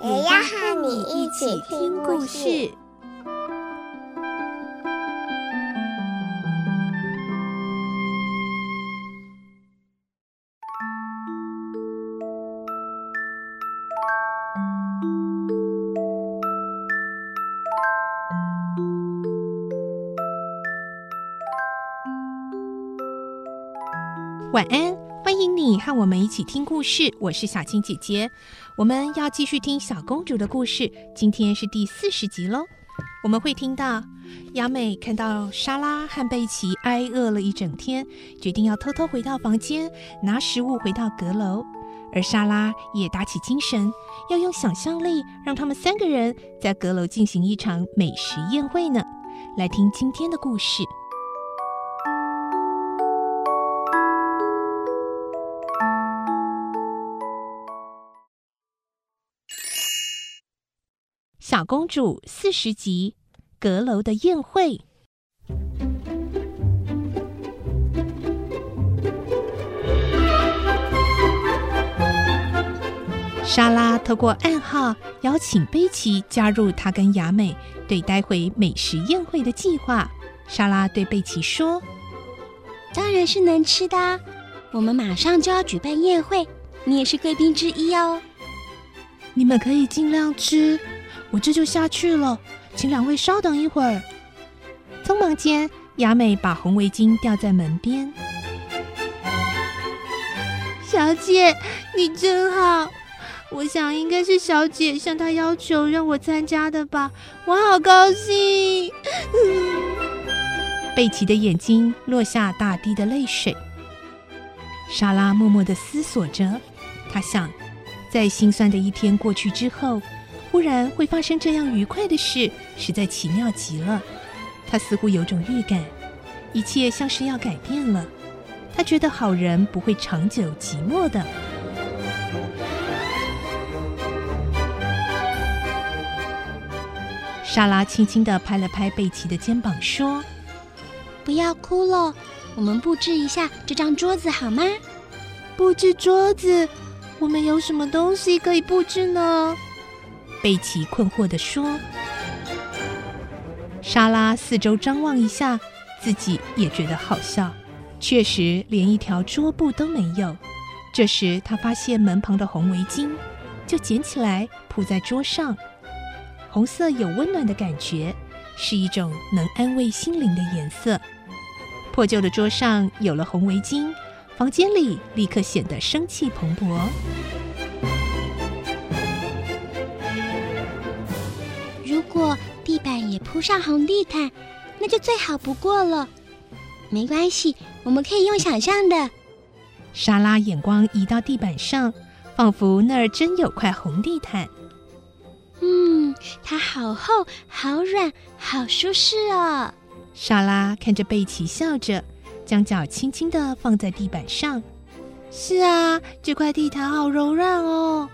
也要和你一起听故事。晚安，欢迎你和我们一起听故事。我是小青姐姐，我们要继续听小公主的故事。今天是第四十集喽。我们会听到雅美看到莎拉和贝奇挨饿了一整天，决定要偷偷回到房间拿食物回到阁楼。而莎拉也打起精神，要用想象力让他们三个人在阁楼进行一场美食宴会呢。来听今天的故事。小公主四十集，阁楼的宴会。莎拉透过暗号邀请贝奇加入她跟雅美对待会美食宴会的计划。莎拉对贝奇说：“当然是能吃的，我们马上就要举办宴会，你也是贵宾之一哦。你们可以尽量吃。”我这就下去了，请两位稍等一会儿。匆忙间，雅美把红围巾吊在门边。小姐，你真好。我想应该是小姐向她要求让我参加的吧，我好高兴。贝奇的眼睛落下大滴的泪水。莎拉默默的思索着，她想，在心酸的一天过去之后。忽然会发生这样愉快的事，实在奇妙极了。他似乎有种预感，一切像是要改变了。他觉得好人不会长久寂寞的。莎拉轻轻地拍了拍贝奇的肩膀，说：“不要哭了，我们布置一下这张桌子好吗？”布置桌子？我们有什么东西可以布置呢？贝奇困惑地说：“莎拉四周张望一下，自己也觉得好笑。确实，连一条桌布都没有。这时，她发现门旁的红围巾，就捡起来铺在桌上。红色有温暖的感觉，是一种能安慰心灵的颜色。破旧的桌上有了红围巾，房间里立刻显得生气蓬勃。”铺上红地毯，那就最好不过了。没关系，我们可以用想象的。莎拉眼光移到地板上，仿佛那儿真有块红地毯。嗯，它好厚、好软、好舒适哦。莎拉看着贝奇笑着，将脚轻轻地放在地板上。是啊，这块地毯好柔软哦。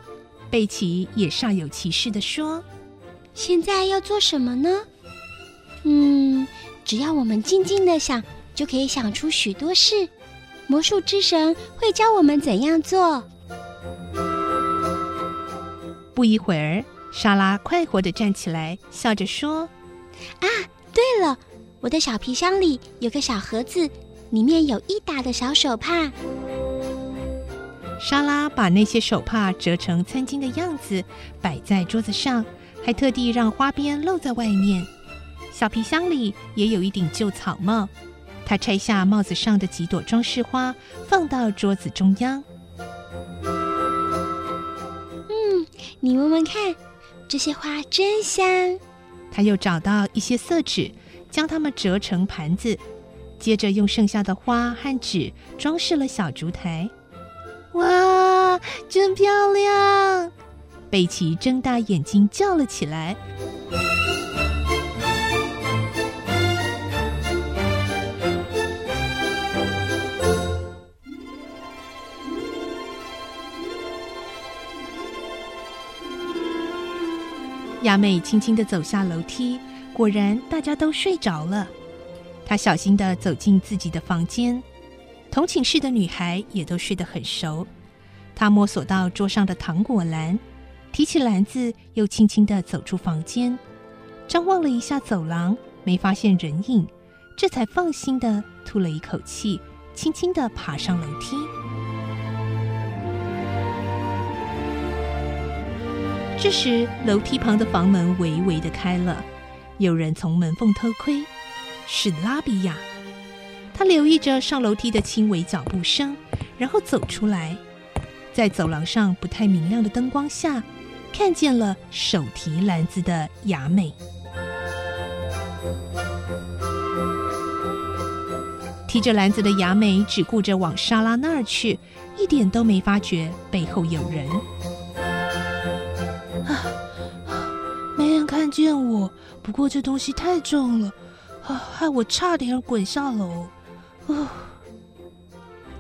贝奇也煞有其事地说。现在要做什么呢？嗯，只要我们静静的想，就可以想出许多事。魔术之神会教我们怎样做。不一会儿，莎拉快活的站起来，笑着说：“啊，对了，我的小皮箱里有个小盒子，里面有一打的小手帕。”莎拉把那些手帕折成餐巾的样子，摆在桌子上。还特地让花边露在外面，小皮箱里也有一顶旧草帽。他拆下帽子上的几朵装饰花，放到桌子中央。嗯，你闻闻看，这些花真香。他又找到一些色纸，将它们折成盘子，接着用剩下的花和纸装饰了小烛台。哇，真漂亮！贝奇睁大眼睛叫了起来。雅美轻轻地走下楼梯，果然大家都睡着了。她小心地走进自己的房间，同寝室的女孩也都睡得很熟。她摸索到桌上的糖果篮，提起篮子，又轻轻地走出房间，张望了一下走廊，没发现人影，这才放心地吐了一口气，轻轻地爬上楼梯。这时，楼梯旁的房门微微的开了，有人从门缝偷窥，是拉比亚。他留意着上楼梯的轻微脚步声，然后走出来，在走廊上不太明亮的灯光下，看见了手提篮子的雅美。提着篮子的雅美只顾着往莎拉那儿去，一点都没发觉背后有人。见我，不过这东西太重了，啊，害我差点滚下楼。啊！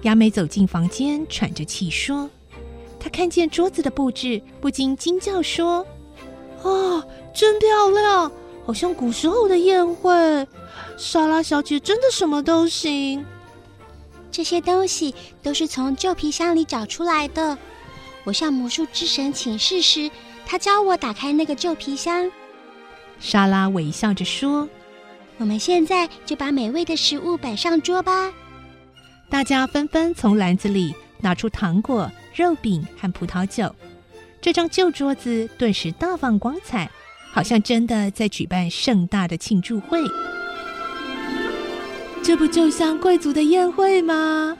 雅美走进房间，喘着气说：“她看见桌子的布置，不禁惊叫说：‘啊，真漂亮，好像古时候的宴会。’莎拉小姐真的什么都行。这些东西都是从旧皮箱里找出来的。我向魔术之神请示时，他教我打开那个旧皮箱。”莎拉微笑着说：“我们现在就把美味的食物摆上桌吧。”大家纷纷从篮子里拿出糖果、肉饼和葡萄酒。这张旧桌子顿时大放光彩，好像真的在举办盛大的庆祝会。这不就像贵族的宴会吗？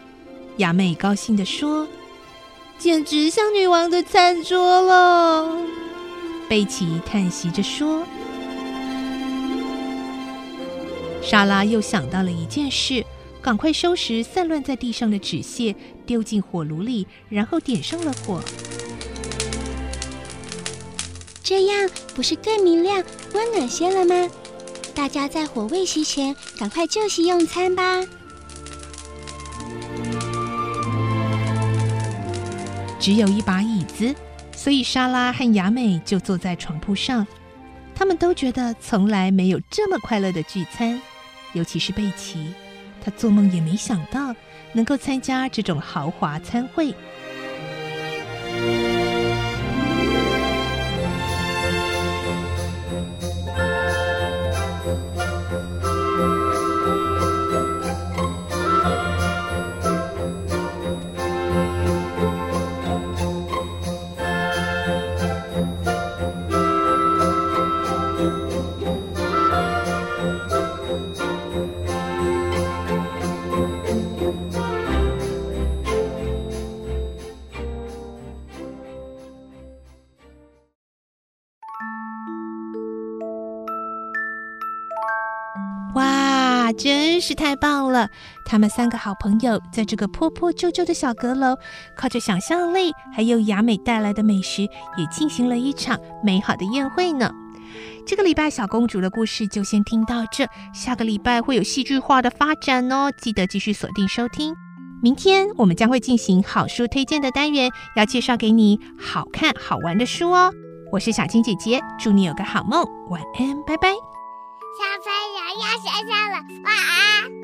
雅美高兴地说：“简直像女王的餐桌了。”贝奇叹息着说。莎拉又想到了一件事，赶快收拾散乱在地上的纸屑，丢进火炉里，然后点上了火。这样不是更明亮、温暖些了吗？大家在火未熄前，赶快就席用餐吧。只有一把椅子，所以莎拉和雅美就坐在床铺上。他们都觉得从来没有这么快乐的聚餐。尤其是贝奇，他做梦也没想到能够参加这种豪华餐会。真是太棒了！他们三个好朋友在这个破破旧旧的小阁楼，靠着想象力，还有雅美带来的美食，也进行了一场美好的宴会呢。这个礼拜小公主的故事就先听到这，下个礼拜会有戏剧化的发展哦，记得继续锁定收听。明天我们将会进行好书推荐的单元，要介绍给你好看好玩的书哦。我是小青姐姐，祝你有个好梦，晚安，拜拜。小朋友要睡觉了，晚安。